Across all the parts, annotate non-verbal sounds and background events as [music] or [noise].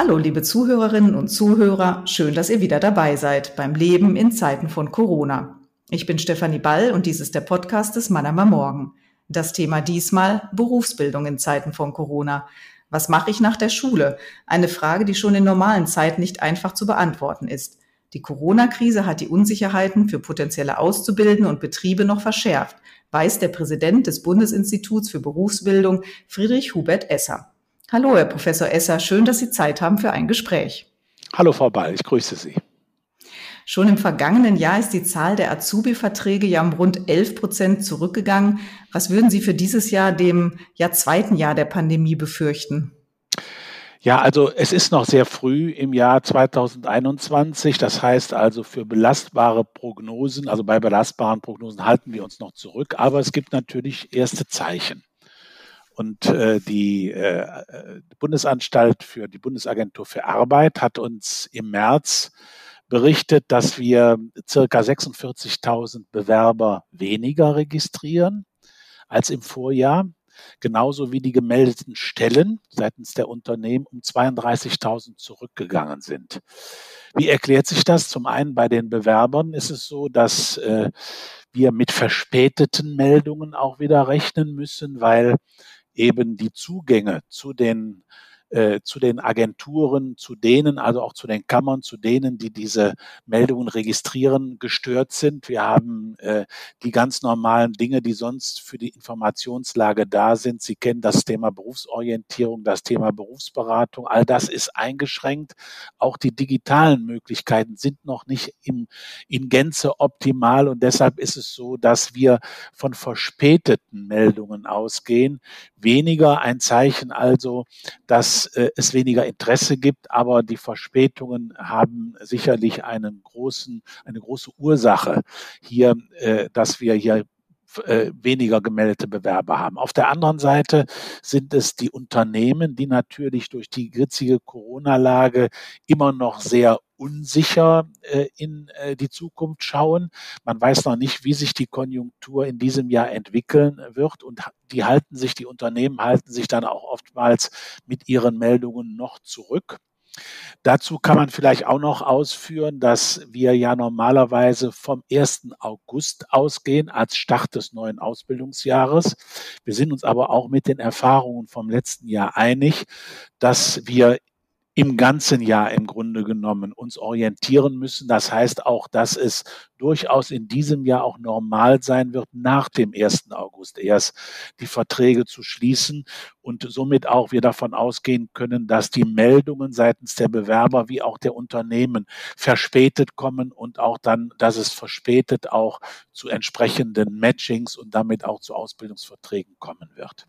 Hallo, liebe Zuhörerinnen und Zuhörer, schön, dass ihr wieder dabei seid beim Leben in Zeiten von Corona. Ich bin Stefanie Ball und dies ist der Podcast des Mannheimer Morgen. Das Thema diesmal Berufsbildung in Zeiten von Corona. Was mache ich nach der Schule? Eine Frage, die schon in normalen Zeiten nicht einfach zu beantworten ist. Die Corona-Krise hat die Unsicherheiten für potenzielle Auszubildende und Betriebe noch verschärft, weiß der Präsident des Bundesinstituts für Berufsbildung Friedrich Hubert Esser. Hallo, Herr Professor Esser, schön, dass Sie Zeit haben für ein Gespräch. Hallo, Frau Ball, ich grüße Sie. Schon im vergangenen Jahr ist die Zahl der Azubi-Verträge ja um rund 11 Prozent zurückgegangen. Was würden Sie für dieses Jahr, dem ja zweiten Jahr der Pandemie, befürchten? Ja, also es ist noch sehr früh im Jahr 2021. Das heißt also für belastbare Prognosen, also bei belastbaren Prognosen halten wir uns noch zurück. Aber es gibt natürlich erste Zeichen. Und äh, die äh, Bundesanstalt für die Bundesagentur für Arbeit hat uns im März berichtet, dass wir circa 46.000 Bewerber weniger registrieren als im Vorjahr. Genauso wie die gemeldeten Stellen seitens der Unternehmen um 32.000 zurückgegangen sind. Wie erklärt sich das? Zum einen bei den Bewerbern ist es so, dass äh, wir mit verspäteten Meldungen auch wieder rechnen müssen, weil eben die Zugänge zu den äh, zu den Agenturen, zu denen, also auch zu den Kammern, zu denen, die diese Meldungen registrieren, gestört sind. Wir haben äh, die ganz normalen Dinge, die sonst für die Informationslage da sind. Sie kennen das Thema Berufsorientierung, das Thema Berufsberatung. All das ist eingeschränkt. Auch die digitalen Möglichkeiten sind noch nicht im, in Gänze optimal. Und deshalb ist es so, dass wir von verspäteten Meldungen ausgehen. Weniger ein Zeichen also, dass äh, es weniger Interesse gibt, aber die Verspätungen haben sicherlich einen großen, eine große Ursache hier, äh, dass wir hier äh, weniger gemeldete Bewerber haben. Auf der anderen Seite sind es die Unternehmen, die natürlich durch die gritzige Corona-Lage immer noch sehr unsicher äh, in äh, die Zukunft schauen. Man weiß noch nicht, wie sich die Konjunktur in diesem Jahr entwickeln wird und die halten sich, die Unternehmen halten sich dann auch oftmals mit ihren Meldungen noch zurück. Dazu kann man vielleicht auch noch ausführen, dass wir ja normalerweise vom 1. August ausgehen als Start des neuen Ausbildungsjahres. Wir sind uns aber auch mit den Erfahrungen vom letzten Jahr einig, dass wir im ganzen Jahr im Grunde genommen uns orientieren müssen. Das heißt auch, dass es durchaus in diesem Jahr auch normal sein wird, nach dem 1. August erst die Verträge zu schließen und somit auch wir davon ausgehen können, dass die Meldungen seitens der Bewerber wie auch der Unternehmen verspätet kommen und auch dann, dass es verspätet auch zu entsprechenden Matchings und damit auch zu Ausbildungsverträgen kommen wird.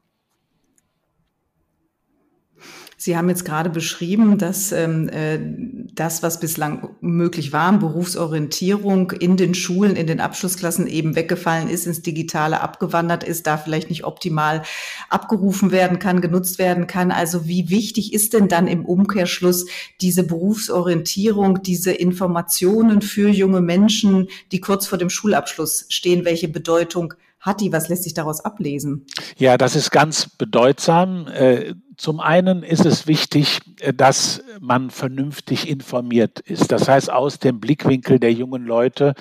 Sie haben jetzt gerade beschrieben, dass ähm, äh, das, was bislang möglich war, Berufsorientierung in den Schulen, in den Abschlussklassen eben weggefallen ist, ins Digitale abgewandert ist, da vielleicht nicht optimal abgerufen werden kann, genutzt werden kann. Also wie wichtig ist denn dann im Umkehrschluss diese Berufsorientierung, diese Informationen für junge Menschen, die kurz vor dem Schulabschluss stehen? Welche Bedeutung hat die? Was lässt sich daraus ablesen? Ja, das ist ganz bedeutsam. Äh, zum einen ist es wichtig, äh, dass man vernünftig informiert ist. Das heißt, aus dem Blickwinkel der jungen Leute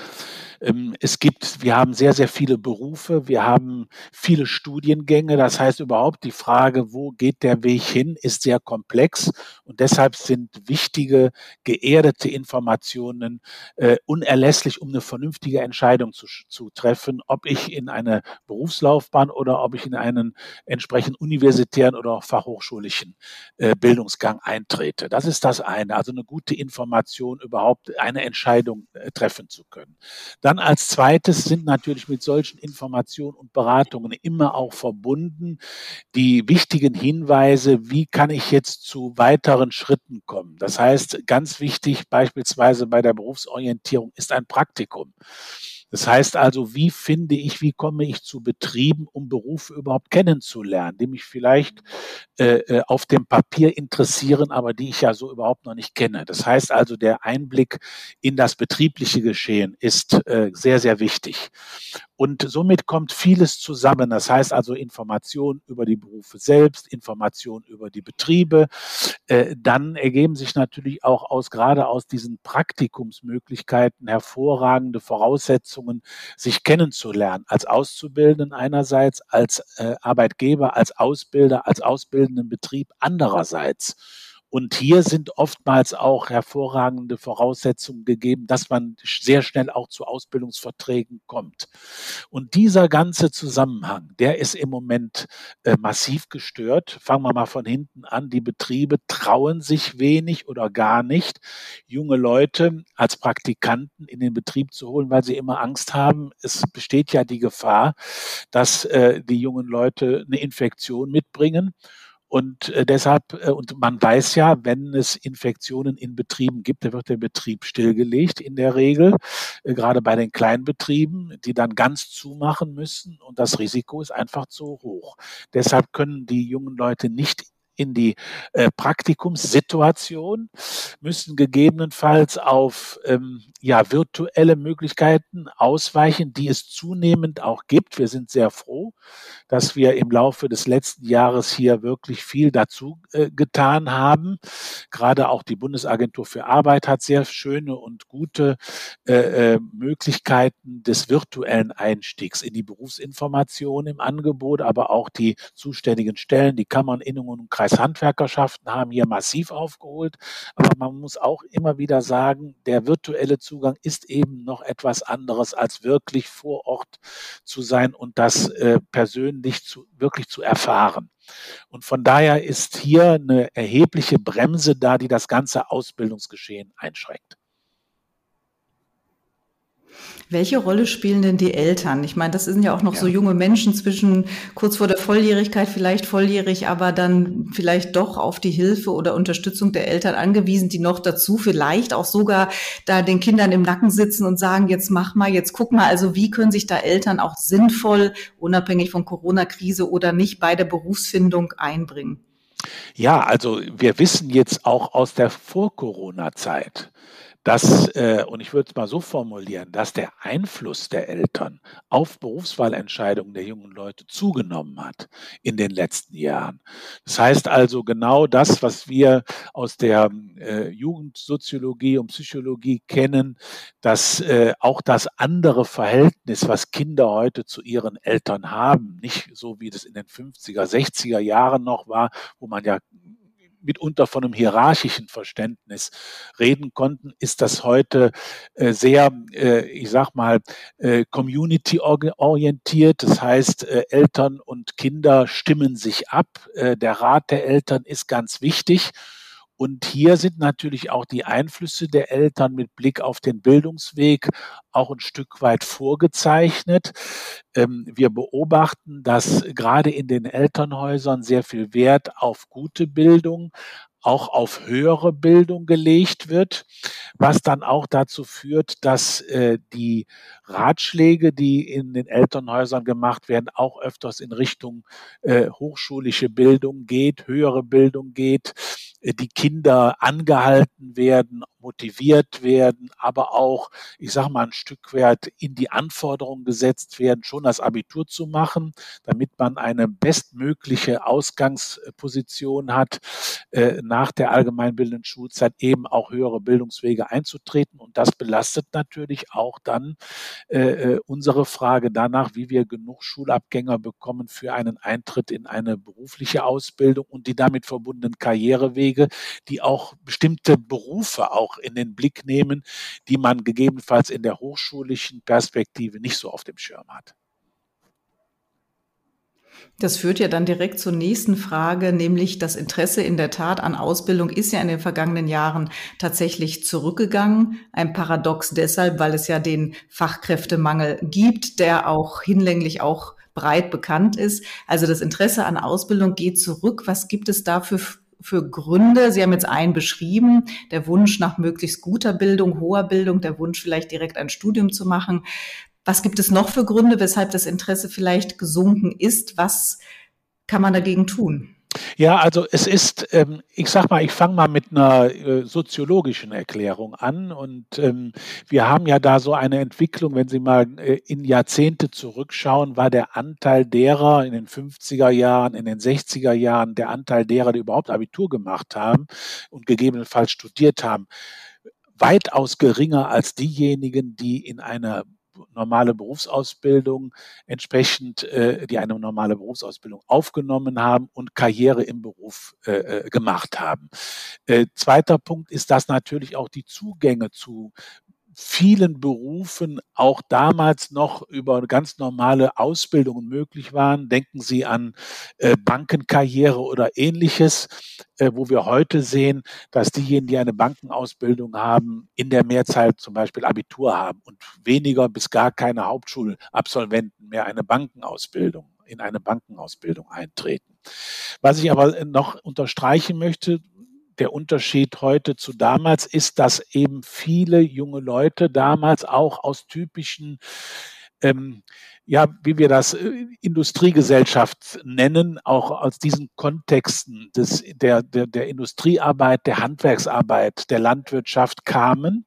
ähm, es gibt, wir haben sehr, sehr viele Berufe, wir haben viele Studiengänge. Das heißt überhaupt die Frage, wo geht der Weg hin, ist sehr komplex und deshalb sind wichtige, geerdete Informationen äh, unerlässlich, um eine vernünftige Entscheidung zu, zu treffen, ob ich in eine Berufslaufbahn oder ob ich in einen entsprechend universitären oder fachhochschulischen äh, Bildungsgang eintrete. Das ist das eine, also eine gute Information überhaupt eine Entscheidung äh, treffen zu können. Dann als zweites sind natürlich mit solchen Informationen und Beratungen immer auch verbunden die wichtigen Hinweise, wie kann ich jetzt zu weiteren Schritten kommen. Das heißt, ganz wichtig beispielsweise bei der Berufsorientierung ist ein Praktikum. Das heißt also, wie finde ich, wie komme ich zu Betrieben, um Berufe überhaupt kennenzulernen, die mich vielleicht äh, äh, auf dem Papier interessieren, aber die ich ja so überhaupt noch nicht kenne. Das heißt also, der Einblick in das betriebliche Geschehen ist äh, sehr, sehr wichtig. Und somit kommt vieles zusammen. Das heißt also Information über die Berufe selbst, Information über die Betriebe. Äh, dann ergeben sich natürlich auch aus, gerade aus diesen Praktikumsmöglichkeiten hervorragende Voraussetzungen, sich kennenzulernen. Als Auszubildenden einerseits, als äh, Arbeitgeber, als Ausbilder, als ausbildenden Betrieb andererseits. Und hier sind oftmals auch hervorragende Voraussetzungen gegeben, dass man sehr schnell auch zu Ausbildungsverträgen kommt. Und dieser ganze Zusammenhang, der ist im Moment äh, massiv gestört. Fangen wir mal von hinten an. Die Betriebe trauen sich wenig oder gar nicht, junge Leute als Praktikanten in den Betrieb zu holen, weil sie immer Angst haben. Es besteht ja die Gefahr, dass äh, die jungen Leute eine Infektion mitbringen und äh, deshalb, äh, und man weiß ja, wenn es Infektionen in Betrieben gibt, dann wird der Betrieb stillgelegt in der Regel, äh, gerade bei den Kleinbetrieben, die dann ganz zumachen müssen und das Risiko ist einfach zu hoch. Deshalb können die jungen Leute nicht in die äh, Praktikumssituation, müssen gegebenenfalls auf ähm, ja, virtuelle Möglichkeiten ausweichen, die es zunehmend auch gibt. Wir sind sehr froh, dass wir im Laufe des letzten Jahres hier wirklich viel dazu äh, getan haben. Gerade auch die Bundesagentur für Arbeit hat sehr schöne und gute äh, äh Möglichkeiten des virtuellen Einstiegs in die Berufsinformation im Angebot, aber auch die zuständigen Stellen, die Kammern, Innungen und Kreis Kreishandwerkerschaften haben hier massiv aufgeholt. Aber man muss auch immer wieder sagen, der virtuelle Zugang ist eben noch etwas anderes, als wirklich vor Ort zu sein und das äh, persönlich zu, wirklich zu erfahren. Und von daher ist hier eine erhebliche Bremse da, die das ganze Ausbildungsgeschehen einschränkt. Welche Rolle spielen denn die Eltern? Ich meine, das sind ja auch noch ja. so junge Menschen zwischen kurz vor der Volljährigkeit, vielleicht volljährig, aber dann vielleicht doch auf die Hilfe oder Unterstützung der Eltern angewiesen, die noch dazu vielleicht auch sogar da den Kindern im Nacken sitzen und sagen, jetzt mach mal, jetzt guck mal. Also wie können sich da Eltern auch sinnvoll, unabhängig von Corona-Krise oder nicht, bei der Berufsfindung einbringen? Ja, also wir wissen jetzt auch aus der Vor-Corona-Zeit, dass, äh, und ich würde es mal so formulieren, dass der Einfluss der Eltern auf Berufswahlentscheidungen der jungen Leute zugenommen hat in den letzten Jahren. Das heißt also genau das, was wir aus der äh, Jugendsoziologie und Psychologie kennen, dass äh, auch das andere Verhältnis, was Kinder heute zu ihren Eltern haben, nicht so wie das in den 50er, 60er Jahren noch war, wo man ja mitunter von einem hierarchischen Verständnis reden konnten, ist das heute äh, sehr, äh, ich sag mal, äh, community-orientiert. Das heißt, äh, Eltern und Kinder stimmen sich ab. Äh, der Rat der Eltern ist ganz wichtig. Und hier sind natürlich auch die Einflüsse der Eltern mit Blick auf den Bildungsweg auch ein Stück weit vorgezeichnet. Ähm, wir beobachten, dass gerade in den Elternhäusern sehr viel Wert auf gute Bildung, auch auf höhere Bildung gelegt wird, was dann auch dazu führt, dass äh, die Ratschläge, die in den Elternhäusern gemacht werden, auch öfters in Richtung äh, hochschulische Bildung geht, höhere Bildung geht, die Kinder angehalten werden, motiviert werden, aber auch, ich sage mal, ein Stück weit in die Anforderungen gesetzt werden, schon das Abitur zu machen, damit man eine bestmögliche Ausgangsposition hat, äh, nach der allgemeinbildenden Schulzeit eben auch höhere Bildungswege einzutreten. Und das belastet natürlich auch dann äh, äh unsere Frage danach, wie wir genug Schulabgänger bekommen für einen Eintritt in eine berufliche Ausbildung und die damit verbundenen Karrierewege, die auch bestimmte Berufe auch in den Blick nehmen, die man gegebenenfalls in der hochschulischen Perspektive nicht so auf dem Schirm hat. Das führt ja dann direkt zur nächsten Frage, nämlich das Interesse in der Tat an Ausbildung ist ja in den vergangenen Jahren tatsächlich zurückgegangen. Ein Paradox deshalb, weil es ja den Fachkräftemangel gibt, der auch hinlänglich auch breit bekannt ist. Also das Interesse an Ausbildung geht zurück. Was gibt es da für für Gründe? Sie haben jetzt einen beschrieben, der Wunsch nach möglichst guter Bildung, hoher Bildung, der Wunsch vielleicht direkt ein Studium zu machen. Was gibt es noch für Gründe, weshalb das Interesse vielleicht gesunken ist? Was kann man dagegen tun? Ja, also es ist, ähm, ich sag mal, ich fange mal mit einer äh, soziologischen Erklärung an. Und ähm, wir haben ja da so eine Entwicklung, wenn Sie mal äh, in Jahrzehnte zurückschauen, war der Anteil derer in den 50er Jahren, in den 60er Jahren, der Anteil derer, die überhaupt Abitur gemacht haben und gegebenenfalls studiert haben, weitaus geringer als diejenigen, die in einer normale Berufsausbildung entsprechend, äh, die eine normale Berufsausbildung aufgenommen haben und Karriere im Beruf äh, äh gemacht haben. Äh, zweiter Punkt ist, dass natürlich auch die Zugänge zu vielen Berufen auch damals noch über ganz normale Ausbildungen möglich waren. Denken Sie an äh, Bankenkarriere oder ähnliches, äh, wo wir heute sehen, dass diejenigen, die eine Bankenausbildung haben, in der Mehrzahl zum Beispiel Abitur haben und weniger bis gar keine Hauptschulabsolventen mehr eine Bankenausbildung in eine Bankenausbildung eintreten. Was ich aber noch unterstreichen möchte, der Unterschied heute zu damals ist, dass eben viele junge Leute damals auch aus typischen ähm, ja, wie wir das äh, Industriegesellschaft nennen, auch aus diesen Kontexten des, der, der, der Industriearbeit, der Handwerksarbeit, der Landwirtschaft kamen.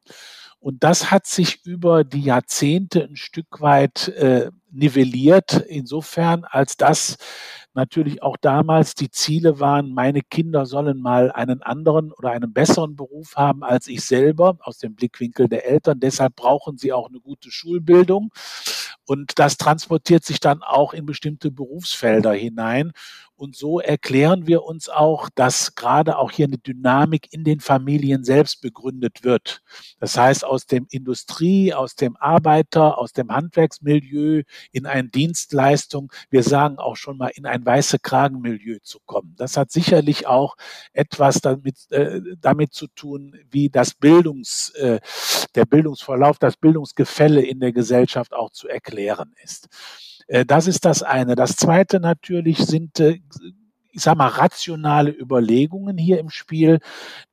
Und das hat sich über die Jahrzehnte ein Stück weit äh, nivelliert, insofern, als das natürlich auch damals die Ziele waren, meine Kinder sollen mal einen anderen oder einen besseren Beruf haben als ich selber aus dem Blickwinkel der Eltern. Deshalb brauchen sie auch eine gute Schulbildung. Und das transportiert sich dann auch in bestimmte Berufsfelder hinein. Und so erklären wir uns auch, dass gerade auch hier eine Dynamik in den Familien selbst begründet wird. Das heißt, aus dem Industrie, aus dem Arbeiter, aus dem Handwerksmilieu in eine Dienstleistung, wir sagen auch schon mal in ein weiße Kragenmilieu zu kommen. Das hat sicherlich auch etwas damit, äh, damit zu tun, wie das Bildungs, äh, der Bildungsverlauf, das Bildungsgefälle in der Gesellschaft auch zu erklären ist. Äh, das ist das eine. Das zweite natürlich sind äh, ich sag mal, rationale Überlegungen hier im Spiel,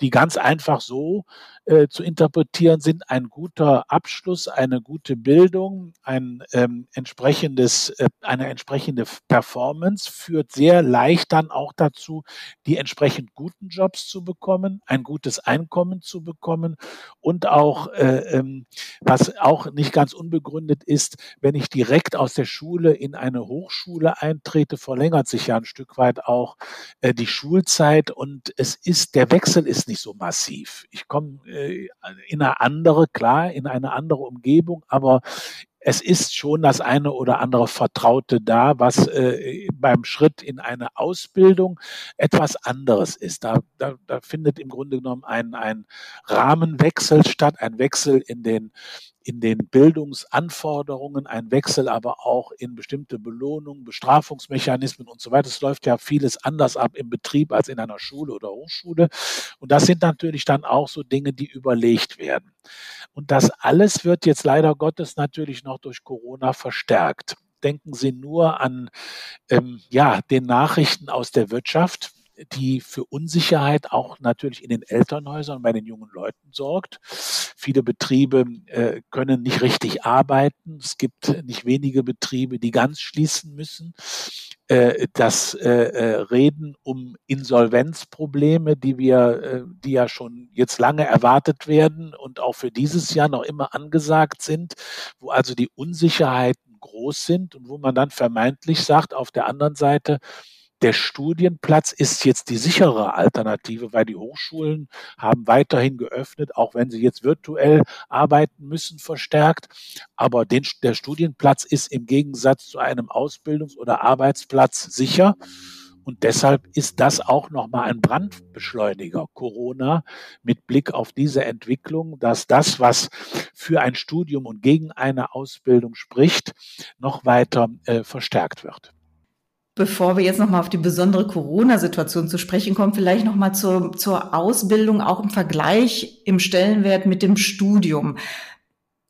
die ganz einfach so äh, zu interpretieren sind, ein guter Abschluss, eine gute Bildung, ein ähm, entsprechendes, äh, eine entsprechende Performance führt sehr leicht dann auch dazu, die entsprechend guten Jobs zu bekommen, ein gutes Einkommen zu bekommen und auch, äh, ähm, was auch nicht ganz unbegründet ist, wenn ich direkt aus der Schule in eine Hochschule eintrete, verlängert sich ja ein Stück weit auch äh, die Schulzeit und es ist, der Wechsel ist nicht so massiv. Ich komme äh, in eine andere, klar, in eine andere Umgebung, aber es ist schon das eine oder andere Vertraute da, was äh, beim Schritt in eine Ausbildung etwas anderes ist. Da, da, da findet im Grunde genommen ein, ein Rahmenwechsel statt, ein Wechsel in den in den Bildungsanforderungen, ein Wechsel aber auch in bestimmte Belohnungen, Bestrafungsmechanismen und so weiter. Es läuft ja vieles anders ab im Betrieb als in einer Schule oder Hochschule. Und das sind natürlich dann auch so Dinge, die überlegt werden. Und das alles wird jetzt leider Gottes natürlich noch durch Corona verstärkt. Denken Sie nur an ähm, ja, den Nachrichten aus der Wirtschaft die für Unsicherheit auch natürlich in den Elternhäusern bei den jungen Leuten sorgt. Viele Betriebe äh, können nicht richtig arbeiten. Es gibt nicht wenige Betriebe, die ganz schließen müssen. Äh, das äh, äh Reden um Insolvenzprobleme, die wir, äh, die ja schon jetzt lange erwartet werden und auch für dieses Jahr noch immer angesagt sind, wo also die Unsicherheiten groß sind und wo man dann vermeintlich sagt, auf der anderen Seite, der Studienplatz ist jetzt die sichere Alternative, weil die Hochschulen haben weiterhin geöffnet, auch wenn sie jetzt virtuell arbeiten müssen, verstärkt. Aber den, der Studienplatz ist im Gegensatz zu einem Ausbildungs- oder Arbeitsplatz sicher. Und deshalb ist das auch nochmal ein Brandbeschleuniger, Corona, mit Blick auf diese Entwicklung, dass das, was für ein Studium und gegen eine Ausbildung spricht, noch weiter äh, verstärkt wird. Bevor wir jetzt nochmal auf die besondere Corona-Situation zu sprechen kommen, vielleicht nochmal zur, zur Ausbildung, auch im Vergleich im Stellenwert mit dem Studium.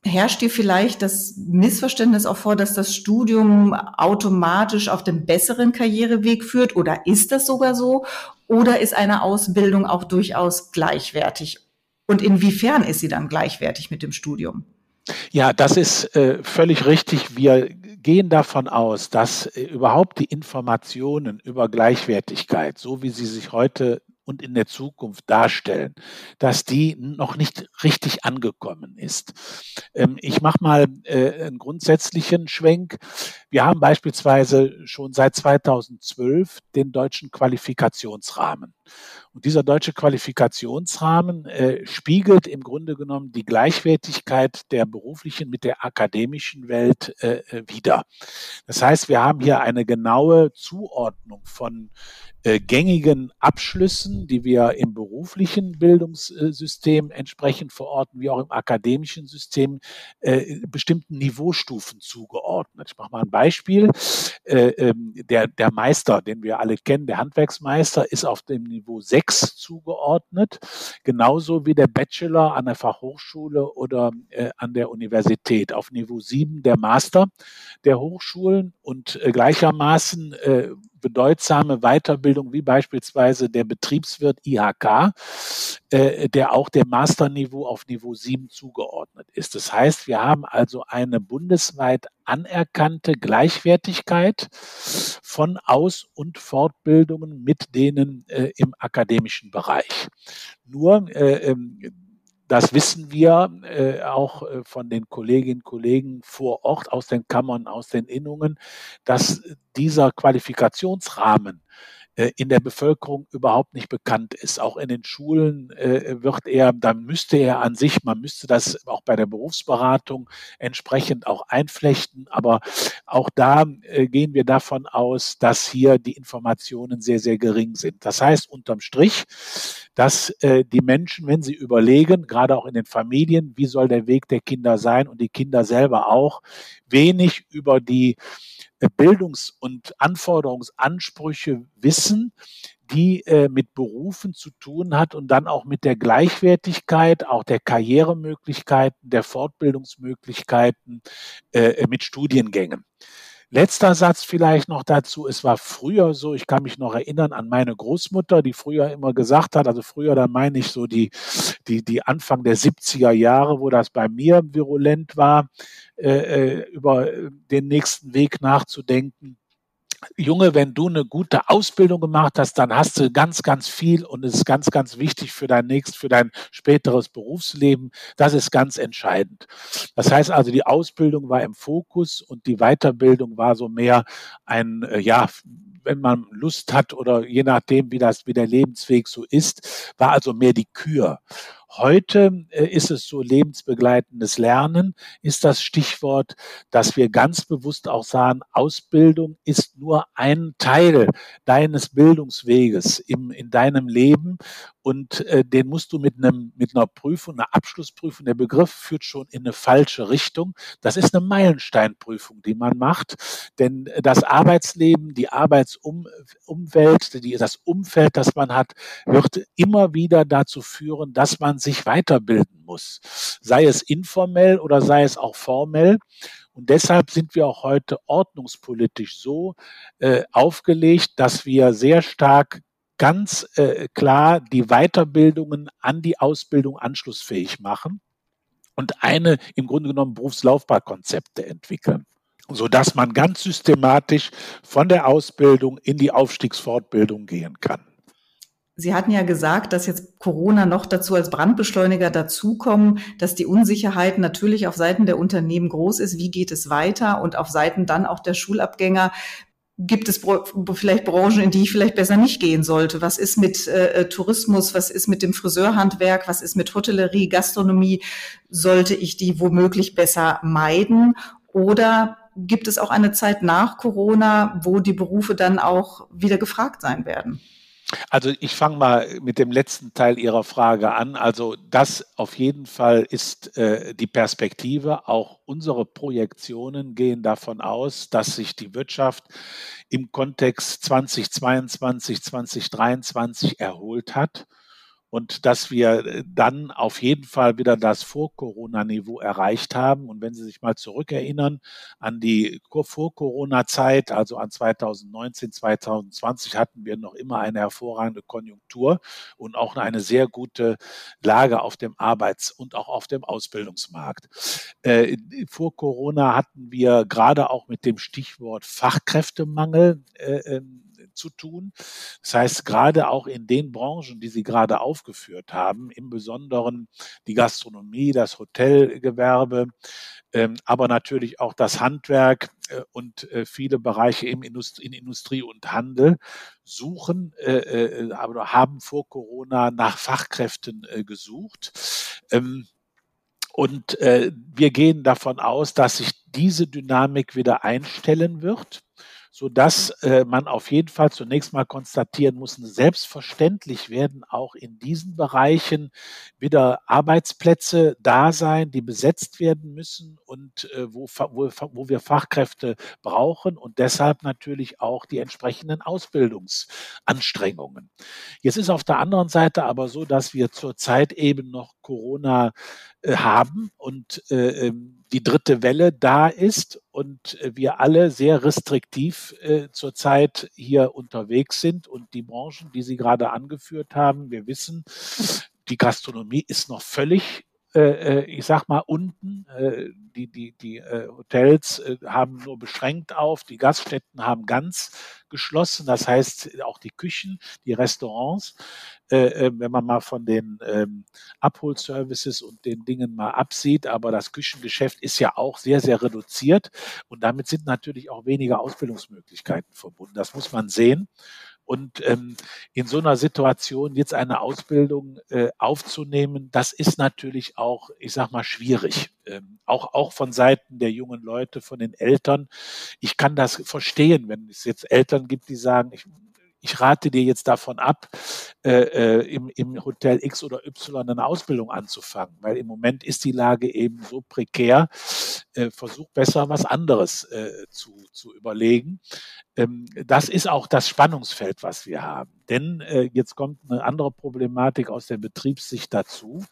Herrscht dir vielleicht das Missverständnis auch vor, dass das Studium automatisch auf den besseren Karriereweg führt? Oder ist das sogar so? Oder ist eine Ausbildung auch durchaus gleichwertig? Und inwiefern ist sie dann gleichwertig mit dem Studium? Ja, das ist äh, völlig richtig. Wir gehen davon aus, dass äh, überhaupt die Informationen über Gleichwertigkeit, so wie sie sich heute und in der Zukunft darstellen, dass die noch nicht richtig angekommen ist. Ähm, ich mache mal äh, einen grundsätzlichen Schwenk. Wir haben beispielsweise schon seit 2012 den deutschen Qualifikationsrahmen. Und dieser deutsche Qualifikationsrahmen äh, spiegelt im Grunde genommen die Gleichwertigkeit der beruflichen mit der akademischen Welt äh, wider. Das heißt, wir haben hier eine genaue Zuordnung von äh, gängigen Abschlüssen, die wir im beruflichen Bildungssystem entsprechend verorten, wie auch im akademischen System, äh, bestimmten Niveaustufen zugeordnet. Ich mache mal ein Beispiel. Äh, ähm, der, der Meister, den wir alle kennen, der Handwerksmeister, ist auf dem Niveau 6 zugeordnet, genauso wie der Bachelor an der Fachhochschule oder äh, an der Universität. Auf Niveau 7 der Master der Hochschulen und äh, gleichermaßen äh, bedeutsame Weiterbildung wie beispielsweise der Betriebswirt IHK, äh, der auch dem Masterniveau auf Niveau 7 zugeordnet ist. Das heißt, wir haben also eine bundesweit anerkannte Gleichwertigkeit von Aus- und Fortbildungen mit denen äh, im akademischen Bereich. Nur äh, ähm, das wissen wir äh, auch äh, von den Kolleginnen und Kollegen vor Ort aus den Kammern, aus den Innungen, dass dieser Qualifikationsrahmen in der Bevölkerung überhaupt nicht bekannt ist. Auch in den Schulen äh, wird er, da müsste er an sich, man müsste das auch bei der Berufsberatung entsprechend auch einflechten. Aber auch da äh, gehen wir davon aus, dass hier die Informationen sehr, sehr gering sind. Das heißt unterm Strich, dass die Menschen, wenn sie überlegen, gerade auch in den Familien, wie soll der Weg der Kinder sein und die Kinder selber auch, wenig über die Bildungs- und Anforderungsansprüche wissen, die äh, mit Berufen zu tun hat und dann auch mit der Gleichwertigkeit, auch der Karrieremöglichkeiten, der Fortbildungsmöglichkeiten äh, mit Studiengängen. Letzter Satz vielleicht noch dazu. Es war früher so, ich kann mich noch erinnern an meine Großmutter, die früher immer gesagt hat, also früher, da meine ich so die, die, die Anfang der 70er Jahre, wo das bei mir virulent war, äh, äh über den nächsten Weg nachzudenken Junge, wenn du eine gute Ausbildung gemacht hast, dann hast du ganz, ganz viel und es ist ganz, ganz wichtig für dein nächstes, für dein späteres Berufsleben. Das ist ganz entscheidend. Das heißt also, die Ausbildung war im Fokus und die Weiterbildung war so mehr ein, äh, ja, wenn man Lust hat oder je nachdem, wie das, wie der Lebensweg so ist, war also mehr die Kür. Heute äh, ist es so lebensbegleitendes Lernen, ist das Stichwort, dass wir ganz bewusst auch sagen, Ausbildung ist nur ein Teil deines Bildungsweges im, in deinem Leben und äh, den musst du mit einem mit einer Prüfung, einer Abschlussprüfung, der Begriff führt schon in eine falsche Richtung. Das ist eine Meilensteinprüfung, die man macht, denn das Arbeitsleben, die Arbeitsumwelt, die, das Umfeld, das man hat, wird immer wieder dazu führen, dass man sich weiterbilden muss, sei es informell oder sei es auch formell. Und deshalb sind wir auch heute ordnungspolitisch so äh, aufgelegt, dass wir sehr stark ganz äh, klar die Weiterbildungen an die Ausbildung anschlussfähig machen und eine im Grunde genommen Berufslaufbahnkonzepte entwickeln so dass man ganz systematisch von der Ausbildung in die Aufstiegsfortbildung gehen kann. Sie hatten ja gesagt, dass jetzt Corona noch dazu als Brandbeschleuniger dazukommen, dass die Unsicherheit natürlich auf Seiten der Unternehmen groß ist. Wie geht es weiter? Und auf Seiten dann auch der Schulabgänger gibt es vielleicht Branchen, in die ich vielleicht besser nicht gehen sollte? Was ist mit äh, Tourismus? Was ist mit dem Friseurhandwerk? Was ist mit Hotellerie, Gastronomie? Sollte ich die womöglich besser meiden? Oder gibt es auch eine Zeit nach Corona, wo die Berufe dann auch wieder gefragt sein werden? Also ich fange mal mit dem letzten Teil Ihrer Frage an. Also das auf jeden Fall ist äh, die Perspektive. Auch unsere Projektionen gehen davon aus, dass sich die Wirtschaft im Kontext 2022, 2023 erholt hat und dass wir äh, dann auf jeden Fall wieder das Vor-Corona-Niveau erreicht haben. Und wenn Sie sich mal zurückerinnern an die Vor-Corona-Zeit, also an 2019, 2020, hatten wir noch immer eine hervorragende Konjunktur und auch eine sehr gute Lage auf dem Arbeits- und auch auf dem Ausbildungsmarkt. Äh, vor Corona hatten wir gerade auch mit dem Stichwort Fachkräftemangel äh, ähm, zu tun. Das heißt, gerade auch in den Branchen, die Sie gerade aufgeführt haben, im Besonderen die Gastronomie, das Hotelgewerbe, ähm, aber natürlich auch das Handwerk äh, und äh, viele Bereiche in Industrie und Handel suchen, äh, aber haben vor Corona nach Fachkräften gesucht. Ähm, und wir gehen davon aus, dass sich diese Dynamik wieder einstellen wird so dass äh, man auf jeden Fall zunächst mal konstatieren muss, selbstverständlich werden auch in diesen Bereichen wieder Arbeitsplätze da sein, die besetzt werden müssen und äh, wo, wo, wo wir Fachkräfte brauchen und deshalb natürlich auch die entsprechenden Ausbildungsanstrengungen. Jetzt ist auf der anderen Seite aber so, dass wir zurzeit eben noch Corona äh, haben und äh, ähm, die dritte Welle da ist und äh, wir alle sehr restriktiv äh, zurzeit hier unterwegs sind und die Branchen, die Sie gerade angeführt haben, wir wissen, die Gastronomie ist noch völlig ich sag mal, unten. Äh, die die, die Hotels haben nur beschränkt auf, die Gaststätten haben ganz geschlossen, das heißt auch die Küchen, die Restaurants. wenn man mal von den ähm, Abholservices und den Dingen mal absieht, aber das Küchengeschäft ist ja auch sehr, sehr reduziert und damit sind natürlich auch weniger Ausbildungsmöglichkeiten verbunden. Das muss man sehen. Und ähm, in so einer Situation jetzt eine Ausbildung äh, aufzunehmen, das ist natürlich auch, ich sag mal, schwierig. Ähm, auch, auch von Seiten der jungen Leute, von den Eltern. Ich kann das verstehen, wenn es jetzt Eltern gibt, die sagen, ich ich rate dir jetzt davon ab, äh, äh, im, im Hotel X oder Y eine Ausbildung anzufangen, weil im Moment ist die Lage eben so prekär. Äh, versuch besser was anderes äh, zu, zu überlegen. Ähm, das ist auch das Spannungsfeld, was wir haben. Denn äh, jetzt kommt eine andere Problematik aus der Betriebssicht dazu.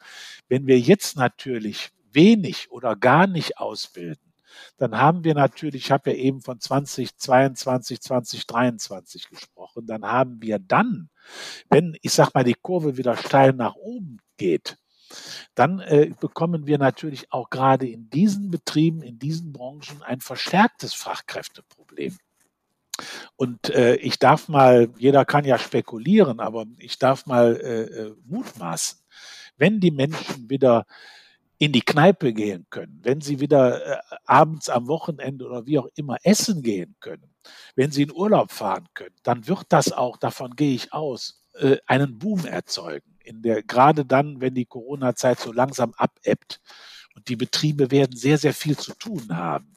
Wenn wir jetzt natürlich wenig oder gar nicht ausbilden, dann haben wir natürlich, ich habe ja eben von 2022, 2023 gesprochen, dann haben wir dann, wenn, ich sag mal, die Kurve wieder steil nach oben geht, dann äh, bekommen wir natürlich auch gerade in diesen Betrieben, in diesen Branchen ein verstärktes Fachkräfteproblem. Und äh, ich darf mal, jeder kann ja spekulieren, aber ich darf mal äh, äh mutmaßen, wenn die Menschen wieder in die Kneipe gehen können, wenn sie wieder äh, abends am Wochenende oder wie auch immer essen gehen können, wenn sie in Urlaub fahren können, dann wird das auch, davon gehe ich aus, äh, einen Boom erzeugen. In der, gerade dann, wenn die Corona-Zeit so langsam abebbt und die Betriebe werden sehr, sehr viel zu tun haben.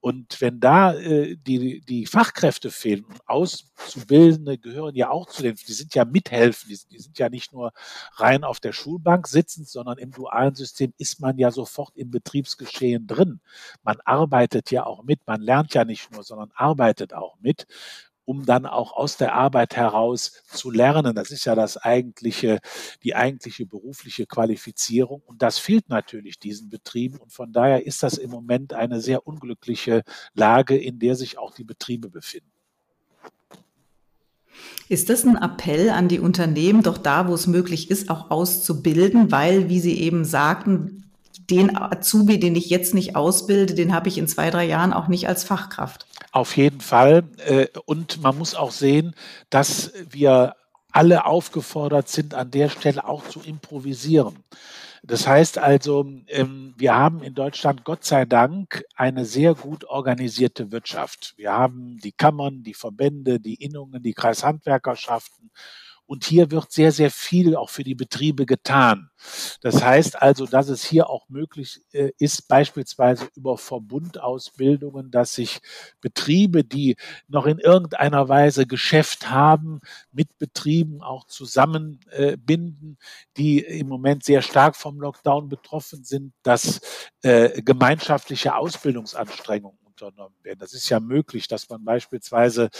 Und wenn da äh, die, die Fachkräfte fehlen, Auszubildende gehören ja auch zu den, die sind ja mithelfen, die, die sind ja nicht nur rein auf der Schulbank sitzend, sondern im dualen System ist man ja sofort im Betriebsgeschehen drin. Man arbeitet ja auch mit, man lernt ja nicht nur, sondern arbeitet auch mit um dann auch aus der Arbeit heraus zu lernen. Das ist ja das eigentliche, die eigentliche berufliche Qualifizierung. Und das fehlt natürlich diesen Betrieben. Und von daher ist das im Moment eine sehr unglückliche Lage, in der sich auch die Betriebe befinden. Ist das ein Appell an die Unternehmen, doch da, wo es möglich ist, auch auszubilden, weil, wie Sie eben sagten, den Azubi, den ich jetzt nicht ausbilde, den habe ich in zwei, drei Jahren auch nicht als Fachkraft. Auf jeden Fall. Äh, und man muss auch sehen, dass wir alle aufgefordert sind, an der Stelle auch zu improvisieren. Das heißt also, ähm, wir haben in Deutschland Gott sei Dank eine sehr gut organisierte Wirtschaft. Wir haben die Kammern, die Verbände, die Innungen, die Kreishandwerkerschaften und hier wird sehr, sehr viel auch für die Betriebe getan. Das heißt also, dass es hier auch möglich äh, ist, beispielsweise über Verbundausbildungen, dass sich Betriebe, die noch in irgendeiner Weise Geschäft haben, mit Betrieben auch zusammenbinden, die im Moment sehr stark vom Lockdown betroffen sind, dass äh, gemeinschaftliche Ausbildungsanstrengungen unternommen werden. Das ist ja möglich, dass man beispielsweise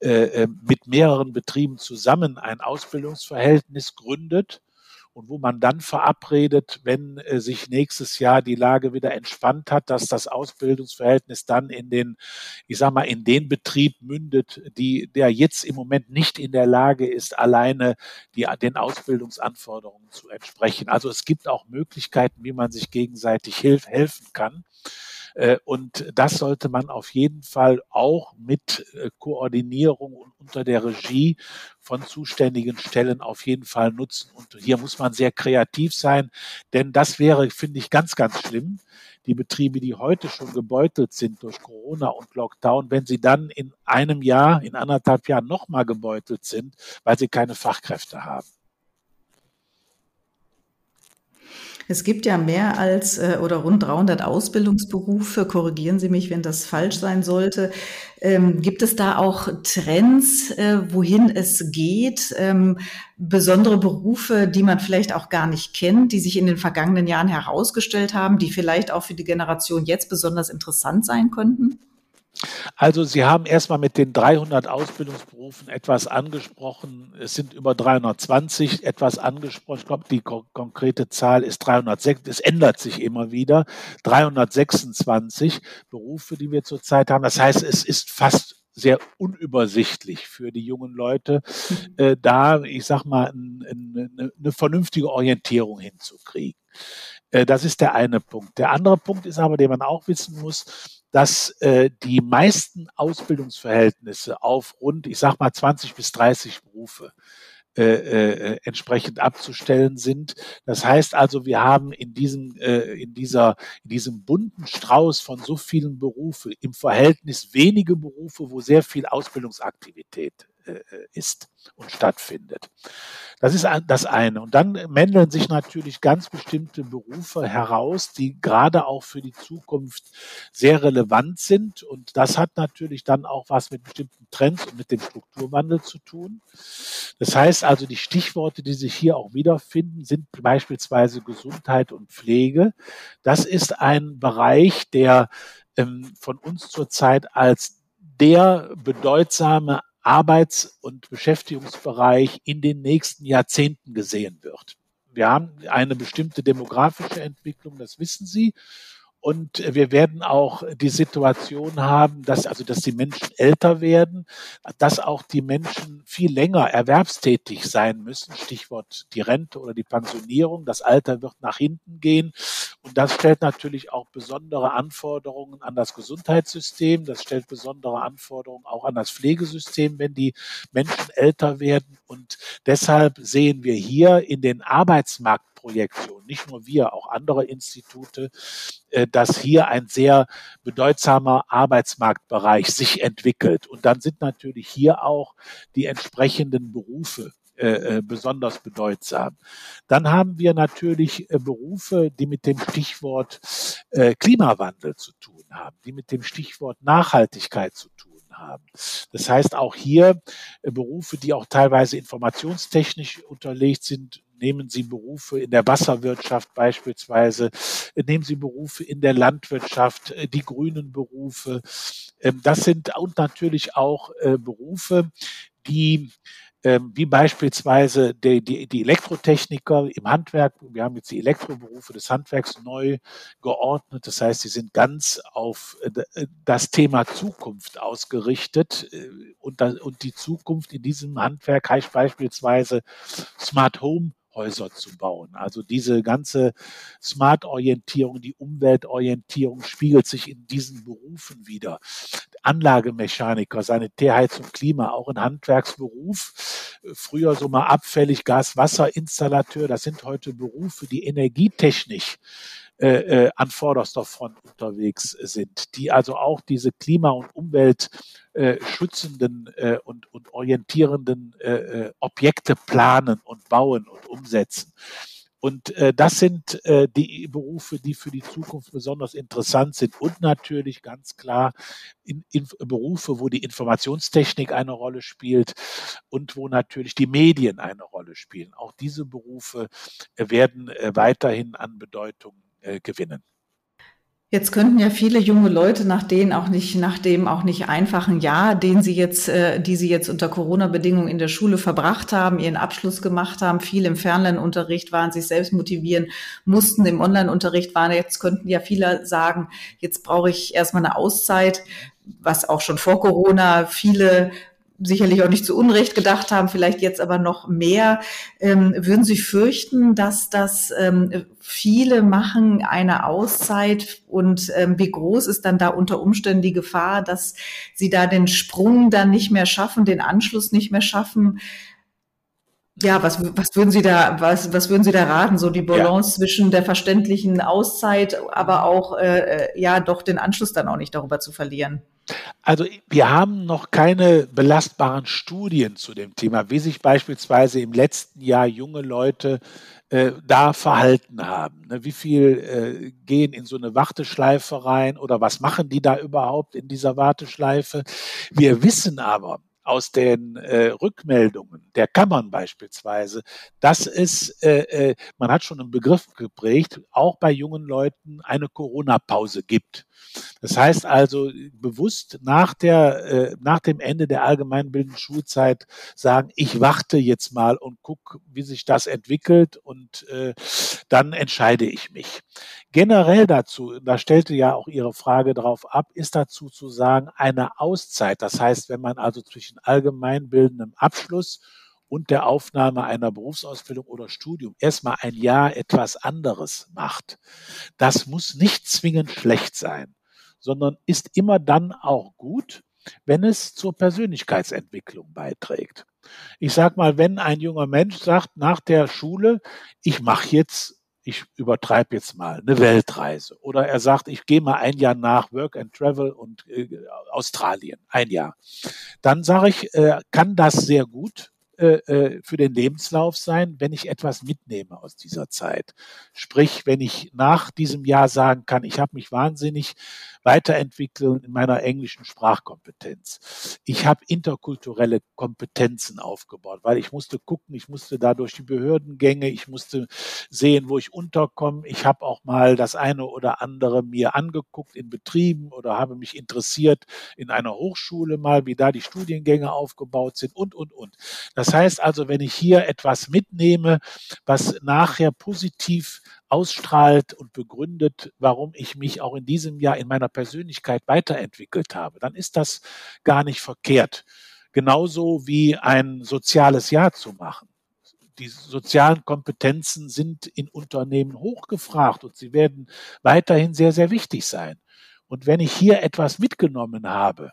äh, äh, mit mehreren Betrieben zusammen ein Ausbildungsverhältnis gründet und wo man dann verabredet, wenn äh, sich nächstes Jahr die Lage wieder entspannt hat, dass das Ausbildungsverhältnis dann in den, ich sag mal, in den Betrieb mündet, die, der jetzt im Moment nicht in der Lage ist, alleine die, den Ausbildungsanforderungen zu entsprechen. Also es gibt auch Möglichkeiten, wie man sich gegenseitig hilf, helfen kann. Äh, und das sollte man auf jeden Fall auch mit äh, Koordinierung und unter der Regie von zuständigen Stellen auf jeden Fall nutzen. Und hier muss man sehr kreativ sein, denn das wäre, finde ich, ganz, ganz schlimm. Die Betriebe, die heute schon gebeutelt sind durch Corona und Lockdown, wenn sie dann in einem Jahr, in anderthalb Jahren nochmal gebeutelt sind, weil sie keine Fachkräfte haben. Es gibt ja mehr als äh, oder rund 300 Ausbildungsberufe. Korrigieren Sie mich, wenn das falsch sein sollte. Ähm, gibt es da auch Trends, äh, wohin es geht? Ähm, besondere Berufe, die man vielleicht auch gar nicht kennt, die sich in den vergangenen Jahren herausgestellt haben, die vielleicht auch für die Generation jetzt besonders interessant sein könnten? Also Sie haben erstmal mit den 300 Ausbildungsberufen etwas angesprochen. Es sind über 320 etwas angesprochen. Ich glaube, die ko konkrete Zahl ist 306. Es ändert sich immer wieder. 326 Berufe, die wir zurzeit haben. Das heißt, es ist fast sehr unübersichtlich für die jungen Leute, äh, da, ich sag mal, eine, eine vernünftige Orientierung hinzukriegen. Äh, das ist der eine Punkt. Der andere Punkt ist aber, den man auch wissen muss, dass äh, die meisten Ausbildungsverhältnisse auf rund, ich sag mal, 20 bis 30 Berufe äh, äh, entsprechend abzustellen sind. Das heißt also, wir haben in diesem, äh, in dieser, in diesem bunten Strauß von so vielen Berufen im Verhältnis wenige Berufe, wo sehr viel Ausbildungsaktivität äh, ist und stattfindet. Das ist das eine. Und dann mändeln sich natürlich ganz bestimmte Berufe heraus, die gerade auch für die Zukunft sehr relevant sind. Und das hat natürlich dann auch was mit bestimmten Trends und mit dem Strukturwandel zu tun. Das heißt also, die Stichworte, die sich hier auch wiederfinden, sind beispielsweise Gesundheit und Pflege. Das ist ein Bereich, der ähm, von uns zurzeit als der bedeutsame Arbeits- und Beschäftigungsbereich in den nächsten Jahrzehnten gesehen wird. Wir haben eine bestimmte demografische Entwicklung, das wissen Sie. Und wir werden auch die Situation haben, dass also, dass die Menschen älter werden, dass auch die Menschen viel länger erwerbstätig sein müssen. Stichwort die Rente oder die Pensionierung. Das Alter wird nach hinten gehen. Und das stellt natürlich auch besondere Anforderungen an das Gesundheitssystem. Das stellt besondere Anforderungen auch an das Pflegesystem, wenn die Menschen älter werden. Und deshalb sehen wir hier in den Arbeitsmarkt Projektion, nicht nur wir, auch andere Institute, äh, dass hier ein sehr bedeutsamer Arbeitsmarktbereich sich entwickelt. Und dann sind natürlich hier auch die entsprechenden Berufe äh, äh, besonders bedeutsam. Dann haben wir natürlich Berufe, die mit dem Stichwort Klimawandel zu tun haben, die mit dem Stichwort Nachhaltigkeit zu tun haben. Das heißt auch hier Berufe, die auch teilweise informationstechnisch unterlegt sind, nehmen Sie Berufe in der Wasserwirtschaft beispielsweise, nehmen Sie Berufe in der Landwirtschaft, äh, die grünen Berufe. Ähm, das sind und natürlich auch äh, Berufe, die ähm, wie beispielsweise die, die, die Elektrotechniker im Handwerk. Wir haben jetzt die Elektroberufe des Handwerks neu geordnet. Das heißt, sie sind ganz auf äh, das Thema Zukunft ausgerichtet. Und, und die Zukunft in diesem Handwerk heißt beispielsweise Smart Home Häuser zu bauen. Also diese ganze Smart-Orientierung, die Umweltorientierung spiegelt sich in diesen Berufen wieder. Anlagemechaniker, Sanitärheizung, Klima, auch ein Handwerksberuf. Früher so mal abfällig Gas-Wasser-Installateur. Das sind heute Berufe, die energietechnisch äh, äh, an vorderster Front unterwegs sind, die also auch diese Klima- und Umwelt äh, äh, und, und orientierenden äh, äh, Objekte planen und bauen und umsetzen. Und äh, das sind äh, die Berufe, die für die Zukunft besonders interessant sind. Und natürlich ganz klar in, in Berufe, wo die Informationstechnik eine Rolle spielt und wo natürlich die Medien eine Rolle spielen. Auch diese Berufe äh, werden äh, weiterhin an Bedeutung äh, gewinnen. Jetzt könnten ja viele junge Leute nach denen auch nicht, nach dem auch nicht einfachen Jahr, den sie jetzt, äh, die sie jetzt unter Corona-Bedingungen in der Schule verbracht haben, ihren Abschluss gemacht haben, viel im Fernlernunterricht waren, sich selbst motivieren mussten, im Online-Unterricht waren. Jetzt könnten ja viele sagen, jetzt brauche ich erstmal eine Auszeit, was auch schon vor Corona viele sicherlich auch nicht zu Unrecht gedacht haben, vielleicht jetzt aber noch mehr. Ähm, würden Sie fürchten, dass das ähm, viele machen eine Auszeit und ähm, wie groß ist dann da unter Umständen die Gefahr, dass sie da den Sprung dann nicht mehr schaffen, den Anschluss nicht mehr schaffen? Ja, was, was würden Sie da, was, was würden Sie da raten? So die Balance ja. zwischen der verständlichen Auszeit, aber auch äh, äh ja doch den Anschluss dann auch nicht darüber zu verlieren. Also wir haben noch keine belastbaren Studien zu dem Thema, wie sich beispielsweise im letzten Jahr junge Leute äh, da verhalten haben. Ne? Wie viel äh, gehen in so eine Warteschleife rein oder was machen die da überhaupt in dieser Warteschleife? Wir wissen aber, aus den äh, Rückmeldungen der Kammern beispielsweise, dass es, äh, äh, man hat schon einen Begriff geprägt, auch bei jungen Leuten eine Corona-Pause gibt. Das heißt also bewusst nach der, äh, nach dem Ende der allgemeinbildenden Schulzeit sagen, ich warte jetzt mal und gucke, wie sich das entwickelt und äh, dann entscheide ich mich. Generell dazu, da stellte ja auch Ihre Frage darauf ab, ist dazu zu sagen, eine Auszeit. Das heißt, wenn man also zwischen allgemeinbildendem Abschluss und der Aufnahme einer Berufsausbildung oder Studium erstmal ein Jahr etwas anderes macht. Das muss nicht zwingend schlecht sein, sondern ist immer dann auch gut, wenn es zur Persönlichkeitsentwicklung beiträgt. Ich sag mal, wenn ein junger Mensch sagt nach der Schule, ich mache jetzt ich übertreibe jetzt mal, eine Weltreise. Oder er sagt, ich gehe mal ein Jahr nach Work and Travel und äh, Australien, ein Jahr. Dann sage ich, äh, kann das sehr gut äh, äh, für den Lebenslauf sein, wenn ich etwas mitnehme aus dieser Zeit. Sprich, wenn ich nach diesem Jahr sagen kann, ich habe mich wahnsinnig weiterentwickelt in meiner englischen Sprachkompetenz. Ich habe interkulturelle Kompetenzen aufgebaut, weil ich musste gucken, ich musste da durch die Behördengänge, ich musste sehen, wo ich unterkomme. Ich habe auch mal das eine oder andere mir angeguckt in Betrieben oder habe mich interessiert in einer Hochschule mal, wie da die Studiengänge aufgebaut sind und, und, und. Das das heißt also, wenn ich hier etwas mitnehme, was nachher positiv ausstrahlt und begründet, warum ich mich auch in diesem Jahr in meiner Persönlichkeit weiterentwickelt habe, dann ist das gar nicht verkehrt. Genauso wie ein soziales Jahr zu machen. Die sozialen Kompetenzen sind in Unternehmen hochgefragt und sie werden weiterhin sehr, sehr wichtig sein. Und wenn ich hier etwas mitgenommen habe,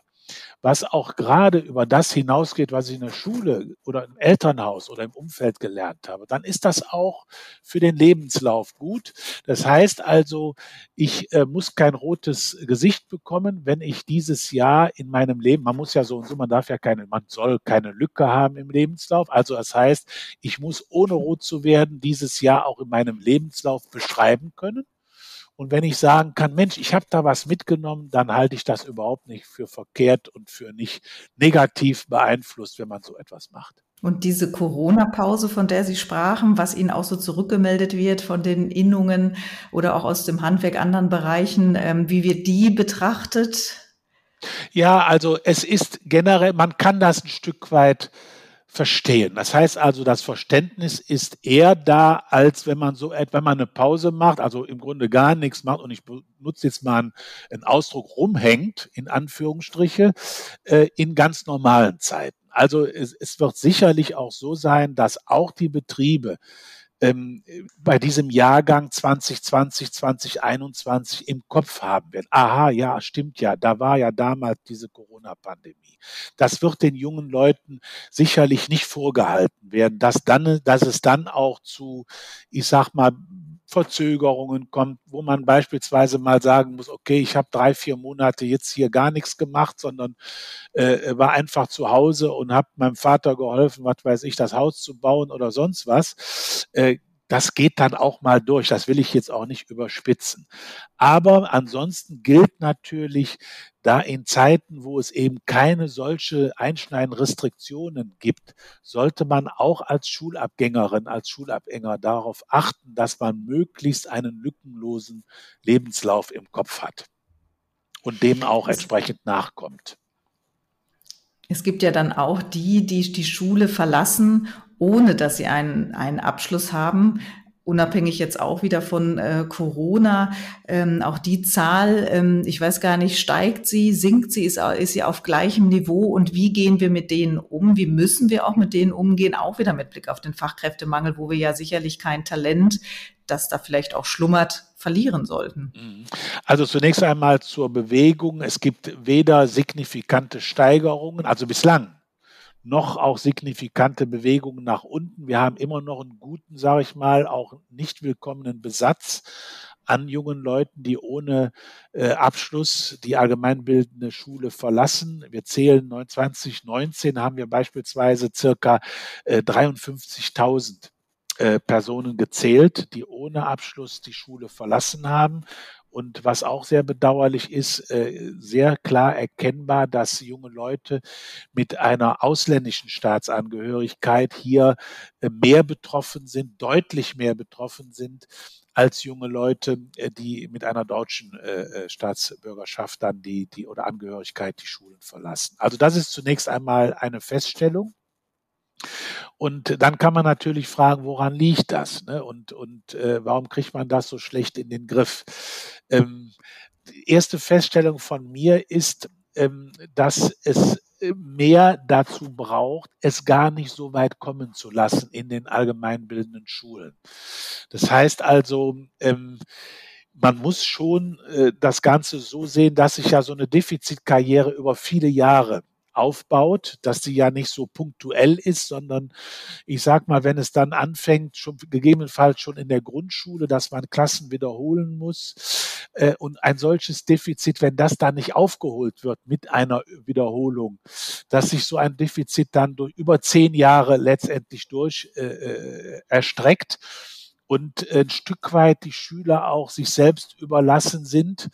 was auch gerade über das hinausgeht, was ich in der Schule oder im Elternhaus oder im Umfeld gelernt habe, dann ist das auch für den Lebenslauf gut. Das heißt also, ich äh, muss kein rotes Gesicht bekommen, wenn ich dieses Jahr in meinem Leben, man muss ja so und so, man darf ja keine, man soll keine Lücke haben im Lebenslauf. Also das heißt, ich muss ohne rot zu werden dieses Jahr auch in meinem Lebenslauf beschreiben können. Und wenn ich sagen kann, Mensch, ich habe da was mitgenommen, dann halte ich das überhaupt nicht für verkehrt und für nicht negativ beeinflusst, wenn man so etwas macht. Und diese Corona-Pause, von der Sie sprachen, was Ihnen auch so zurückgemeldet wird von den Innungen oder auch aus dem Handwerk anderen Bereichen, ähm, wie wird die betrachtet? Ja, also es ist generell, man kann das ein Stück weit verstehen. Das heißt also, das Verständnis ist eher da, als wenn man so, wenn man eine Pause macht, also im Grunde gar nichts macht und ich benutze jetzt mal einen, Ausdruck rumhängt, in Anführungsstriche, äh, in ganz normalen Zeiten. Also es wird sicherlich auch so sein, dass auch die Betriebe ähm, bei diesem Jahrgang 2020, 2021 im Kopf haben werden. Aha, ja, stimmt ja, da war ja damals diese Corona-Pandemie. Das wird den jungen Leuten sicherlich nicht vorgehalten werden, dass dann, dass es dann auch zu, ich sag mal, Verzögerungen kommt, wo man beispielsweise mal sagen muss, okay, ich habe drei, vier Monate jetzt hier gar nichts gemacht, sondern äh, war einfach zu Hause und habe meinem Vater geholfen, was weiß ich, das Haus zu bauen oder sonst was. Äh, das geht dann auch mal durch. Das will ich jetzt auch nicht überspitzen. Aber ansonsten gilt natürlich, da in Zeiten, wo es eben keine solche einschneidenden Restriktionen gibt, sollte man auch als Schulabgängerin, als Schulabgänger darauf achten, dass man möglichst einen lückenlosen Lebenslauf im Kopf hat und dem auch entsprechend nachkommt. Es gibt ja dann auch die, die die Schule verlassen, ohne dass sie einen, einen Abschluss haben unabhängig jetzt auch wieder von äh, Corona, ähm, auch die Zahl, ähm, ich weiß gar nicht, steigt sie, sinkt sie, ist, ist sie auf gleichem Niveau und wie gehen wir mit denen um? Wie müssen wir auch mit denen umgehen? Auch wieder mit Blick auf den Fachkräftemangel, wo wir ja sicherlich kein Talent, das da vielleicht auch schlummert, verlieren sollten. Mhm. Also zunächst einmal zur Bewegung. Es gibt weder signifikante Steigerungen, also bislang noch auch signifikante Bewegungen nach unten. Wir haben immer noch einen guten, sage ich mal, auch nicht willkommenen Besatz an jungen Leuten, die ohne äh, Abschluss die allgemeinbildende Schule verlassen. Wir zählen 2019 haben wir beispielsweise circa äh, 53.000 äh, Personen gezählt, die ohne Abschluss die Schule verlassen haben. Und was auch sehr bedauerlich ist, äh, sehr klar erkennbar, dass junge Leute mit einer ausländischen Staatsangehörigkeit hier äh, mehr betroffen sind, deutlich mehr betroffen sind als junge Leute, äh, die mit einer deutschen Staatsbürgerschaft dann die, die oder Angehörigkeit die Schulen verlassen. Also das ist zunächst einmal eine Feststellung. Und dann kann man natürlich fragen, woran liegt das? Ne? Und, und äh, warum kriegt man das so schlecht in den Griff? Ähm, die erste Feststellung von mir ist, ähm, dass es äh, mehr dazu braucht, es gar nicht so weit kommen zu lassen in den allgemeinbildenden Schulen. Das heißt also, ähm, man muss schon äh, das Ganze so sehen, dass sich ja so eine Defizitkarriere über viele Jahre aufbaut, dass sie ja nicht so punktuell ist, sondern ich sag mal, wenn es dann anfängt, schon gegebenenfalls schon in der Grundschule, dass man Klassen wiederholen muss äh, und ein solches Defizit, wenn das dann nicht aufgeholt wird mit einer Wiederholung, dass sich so ein Defizit dann durch über zehn Jahre letztendlich durch äh, äh erstreckt und ein Stück weit die Schüler auch sich selbst überlassen sind,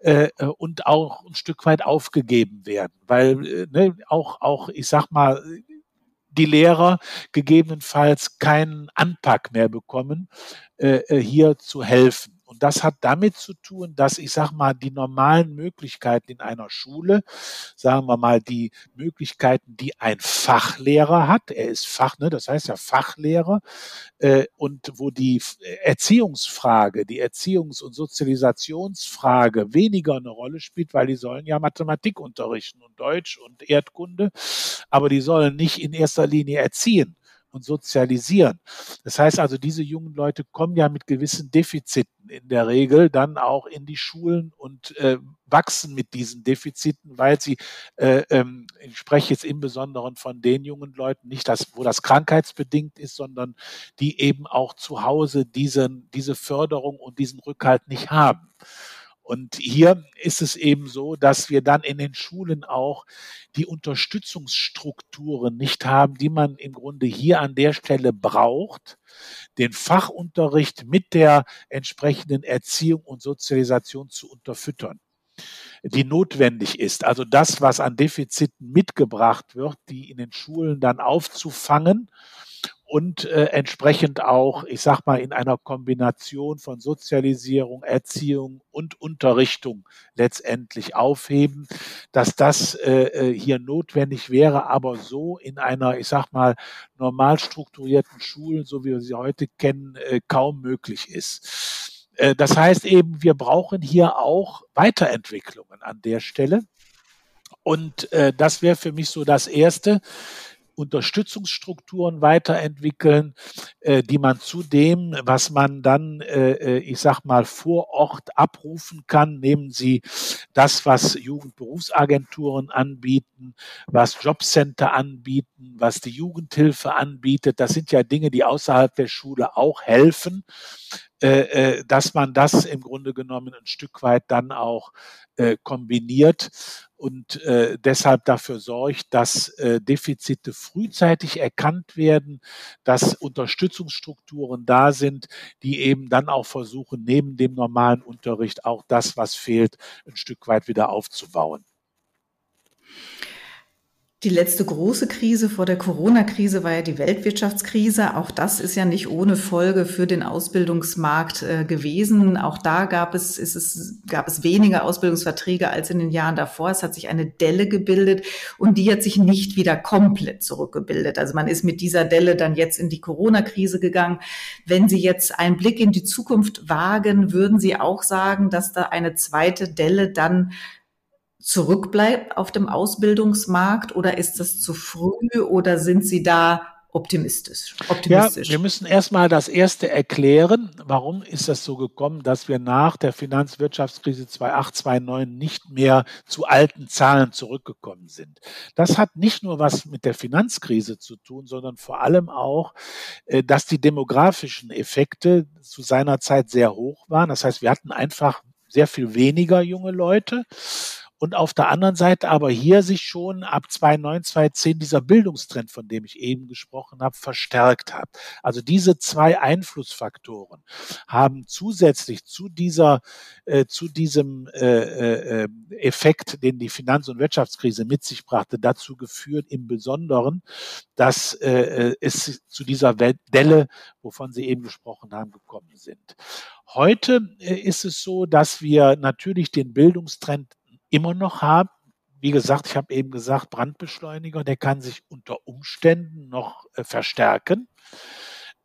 äh, äh, und auch ein Stück weit aufgegeben werden, weil äh, ne, auch auch ich sag mal die Lehrer gegebenenfalls keinen Anpack mehr bekommen, äh, äh hier zu helfen. Das hat damit zu tun, dass ich sag mal, die normalen Möglichkeiten in einer Schule, sagen wir mal, die Möglichkeiten, die ein Fachlehrer hat, er ist Fach, ne, das heißt ja Fachlehrer, äh, und wo die Erziehungsfrage, die Erziehungs- und Sozialisationsfrage weniger eine Rolle spielt, weil die sollen ja Mathematik unterrichten und Deutsch und Erdkunde, aber die sollen nicht in erster Linie erziehen und sozialisieren. Das heißt also, diese jungen Leute kommen ja mit gewissen Defiziten in der Regel dann auch in die Schulen und äh, wachsen mit diesen Defiziten, weil sie, äh, ähm, ich spreche jetzt im Besonderen von den jungen Leuten, nicht das, wo das krankheitsbedingt ist, sondern die eben auch zu Hause diesen, diese Förderung und diesen Rückhalt nicht haben. Und hier ist es eben so, dass wir dann in den Schulen auch die Unterstützungsstrukturen nicht haben, die man im Grunde hier an der Stelle braucht, den Fachunterricht mit der entsprechenden Erziehung und Sozialisation zu unterfüttern die notwendig ist. Also das, was an Defiziten mitgebracht wird, die in den Schulen dann aufzufangen und äh, entsprechend auch, ich sag mal, in einer Kombination von Sozialisierung, Erziehung und Unterrichtung letztendlich aufheben, dass das äh, äh, hier notwendig wäre, aber so in einer, ich sag mal, normal strukturierten Schule, so wie wir sie heute kennen, äh, kaum möglich ist. Äh, das heißt eben, wir brauchen hier auch Weiterentwicklungen an der Stelle. Und äh, das wäre für mich so das Erste. Unterstützungsstrukturen weiterentwickeln, äh, die man zu dem, was man dann, äh, äh, ich sag mal, vor Ort abrufen kann. Nehmen Sie das, was Jugendberufsagenturen anbieten, was Jobcenter anbieten, was die Jugendhilfe anbietet. Das sind ja Dinge, die außerhalb der Schule auch helfen äh, äh, dass man das im Grunde genommen ein Stück weit dann auch äh, kombiniert und deshalb dafür sorgt, dass Defizite frühzeitig erkannt werden, dass Unterstützungsstrukturen da sind, die eben dann auch versuchen, neben dem normalen Unterricht auch das, was fehlt, ein Stück weit wieder aufzubauen. Die letzte große Krise vor der Corona-Krise war ja die Weltwirtschaftskrise. Auch das ist ja nicht ohne Folge für den Ausbildungsmarkt äh, gewesen. Auch da gab es, ist es, gab es weniger Ausbildungsverträge als in den Jahren davor. Es hat sich eine Delle gebildet und die hat sich nicht wieder komplett zurückgebildet. Also man ist mit dieser Delle dann jetzt in die Corona-Krise gegangen. Wenn Sie jetzt einen Blick in die Zukunft wagen, würden Sie auch sagen, dass da eine zweite Delle dann zurückbleibt auf dem Ausbildungsmarkt oder ist das zu früh oder sind Sie da optimistisch? optimistisch? Ja, wir müssen erstmal das erste erklären. Warum ist das so gekommen, dass wir nach der Finanzwirtschaftskrise 2008, 2009 nicht mehr zu alten Zahlen zurückgekommen sind? Das hat nicht nur was mit der Finanzkrise zu tun, sondern vor allem auch, äh, dass die demografischen Effekte zu seiner Zeit sehr hoch waren. Das heißt, wir hatten einfach sehr viel weniger junge Leute und auf der anderen Seite aber hier sich schon ab 2009, 2010 dieser Bildungstrend, von dem ich eben gesprochen habe, verstärkt hat. Also diese zwei Einflussfaktoren haben zusätzlich zu dieser, äh, zu diesem äh, äh, Effekt, den die Finanz- und Wirtschaftskrise mit sich brachte, dazu geführt, im Besonderen, dass äh, es zu dieser Delle, wovon Sie eben gesprochen haben, gekommen sind. Heute äh, ist es so, dass wir natürlich den Bildungstrend immer noch haben. Wie gesagt, ich habe eben gesagt, Brandbeschleuniger, der kann sich unter Umständen noch äh, verstärken.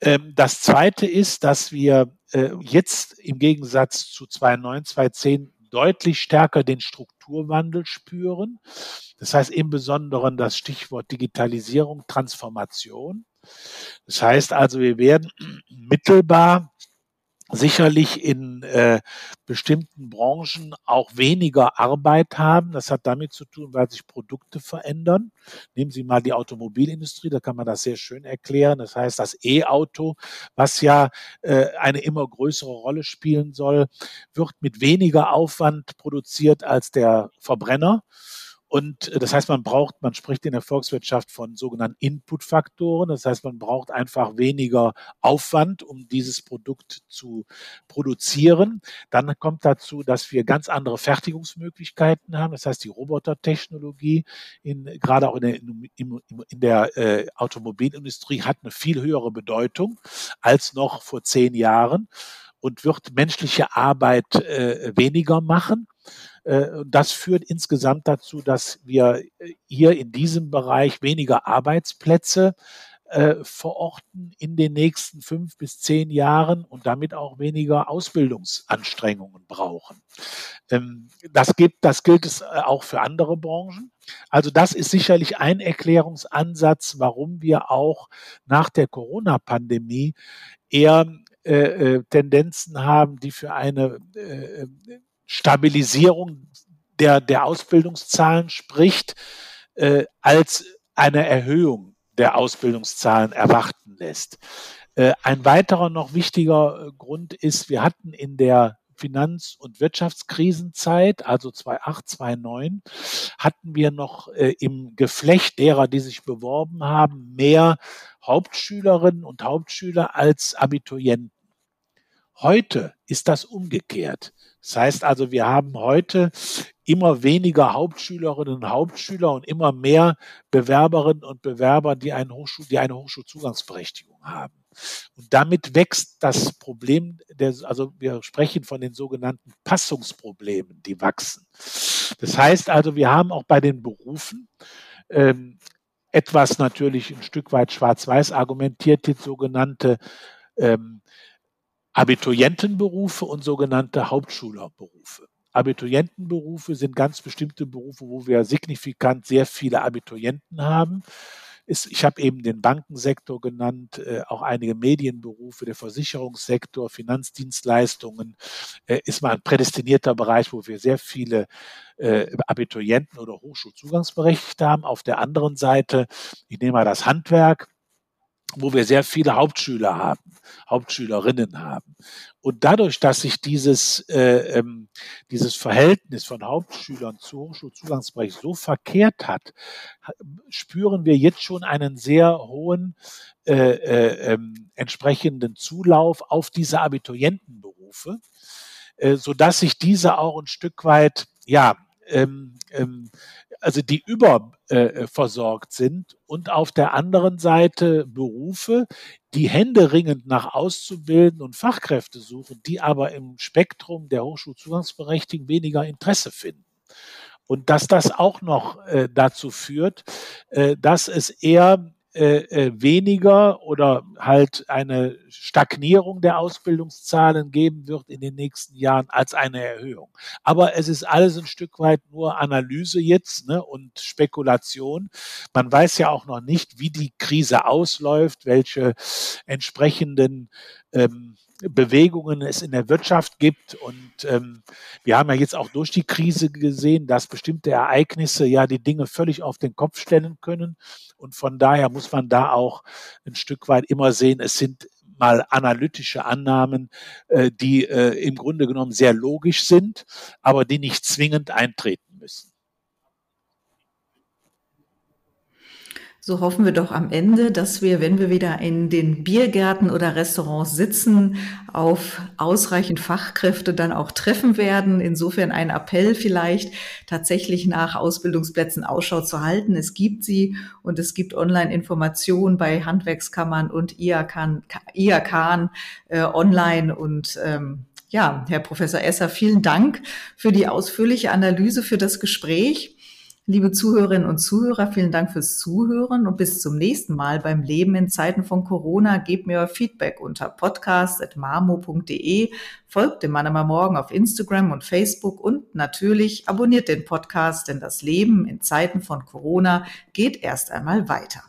Ähm, das Zweite ist, dass wir äh, jetzt im Gegensatz zu 2009, 2010 deutlich stärker den Strukturwandel spüren. Das heißt im Besonderen das Stichwort Digitalisierung, Transformation. Das heißt also, wir werden [clears throat] mittelbar sicherlich in äh, bestimmten Branchen auch weniger Arbeit haben. Das hat damit zu tun, weil sich Produkte verändern. Nehmen Sie mal die Automobilindustrie, da kann man das sehr schön erklären. Das heißt, das E-Auto, was ja äh, eine immer größere Rolle spielen soll, wird mit weniger Aufwand produziert als der Verbrenner. Und äh, das heißt, man braucht, man spricht in der Volkswirtschaft von sogenannten Inputfaktoren. Das heißt, man braucht einfach weniger Aufwand, um dieses Produkt zu produzieren. Dann kommt dazu, dass wir ganz andere Fertigungsmöglichkeiten haben. Das heißt, die Robotertechnologie, in, gerade auch in der, in, in der äh, Automobilindustrie, hat eine viel höhere Bedeutung als noch vor zehn Jahren und wird menschliche Arbeit äh, weniger machen. Äh, das führt insgesamt dazu, dass wir äh, hier in diesem Bereich weniger Arbeitsplätze äh, verorten in den nächsten fünf bis zehn Jahren und damit auch weniger Ausbildungsanstrengungen brauchen. Ähm, das, gibt, das gilt es auch für andere Branchen. Also das ist sicherlich ein Erklärungsansatz, warum wir auch nach der Corona-Pandemie eher äh, Tendenzen haben, die für eine äh, Stabilisierung der, der Ausbildungszahlen spricht, äh, als eine Erhöhung der Ausbildungszahlen erwarten lässt. Äh, ein weiterer noch wichtiger äh, Grund ist, wir hatten in der Finanz- und Wirtschaftskrisenzeit, also 2008, 2009, hatten wir noch äh, im Geflecht derer, die sich beworben haben, mehr Hauptschülerinnen und Hauptschüler als Abiturienten. Heute ist das umgekehrt. Das heißt also, wir haben heute immer weniger Hauptschülerinnen und Hauptschüler und immer mehr Bewerberinnen und Bewerber, die, einen Hochschul die eine Hochschulzugangsberechtigung haben. Und damit wächst das Problem, der, also wir sprechen von den sogenannten Passungsproblemen, die wachsen. Das heißt also, wir haben auch bei den Berufen ähm, etwas natürlich ein Stück weit schwarz-weiß argumentiert, die sogenannte ähm, Abiturientenberufe und sogenannte Hauptschülerberufe. Abiturientenberufe sind ganz bestimmte Berufe, wo wir signifikant sehr viele Abiturienten haben. ich habe eben den Bankensektor genannt, äh, auch einige Medienberufe, der Versicherungssektor, Finanzdienstleistungen äh, ist mal ein prädestinierter Bereich, wo wir sehr viele äh, Abiturienten oder Hochschulzugangsberechtigte haben. Auf der anderen Seite, ich nehme mal das Handwerk, wo wir sehr viele Hauptschüler haben, Hauptschülerinnen haben. Und dadurch, dass sich dieses, äh, ähm, dieses Verhältnis von Hauptschülern zu Hochschulzugangsbereich so verkehrt hat, spüren wir jetzt schon einen sehr hohen äh, äh, ähm, entsprechenden Zulauf auf diese Abiturientenberufe, äh, so dass sich diese auch ein Stück weit ja ähm, ähm, also die überversorgt äh, sind und auf der anderen Seite Berufe, die händeringend nach Auszubilden und Fachkräfte suchen, die aber im Spektrum der Hochschulzugangsberechtigten weniger Interesse finden. Und dass das auch noch äh, dazu führt, äh, dass es eher äh, äh, weniger oder halt eine Stagnierung der Ausbildungszahlen geben wird in den nächsten Jahren als eine Erhöhung. Aber es ist alles ein Stück weit nur Analyse jetzt ne, und Spekulation. Man weiß ja auch noch nicht, wie die Krise ausläuft, welche entsprechenden ähm, Bewegungen es in der Wirtschaft gibt. Und ähm, wir haben ja jetzt auch durch die Krise gesehen, dass bestimmte Ereignisse ja die Dinge völlig auf den Kopf stellen können. Und von daher muss man da auch ein Stück weit immer sehen, es sind mal analytische Annahmen, äh, die äh, im Grunde genommen sehr logisch sind, aber die nicht zwingend eintreten müssen. So hoffen wir doch am Ende, dass wir, wenn wir wieder in den Biergärten oder Restaurants sitzen, auf ausreichend Fachkräfte dann auch treffen werden. Insofern ein Appell vielleicht, tatsächlich nach Ausbildungsplätzen Ausschau zu halten. Es gibt sie und es gibt Online-Informationen bei Handwerkskammern und IAK, IAK äh, online und ähm, ja, Herr Professor Esser, vielen Dank für die ausführliche Analyse, für das Gespräch. Liebe Zuhörerinnen und Zuhörer, vielen Dank fürs Zuhören und bis zum nächsten Mal beim Leben in Zeiten von Corona. Gebt mir euer Feedback unter podcast.marmo.de, folgt dem Manama Morgen auf Instagram und Facebook und natürlich abonniert den Podcast, denn das Leben in Zeiten von Corona geht erst einmal weiter.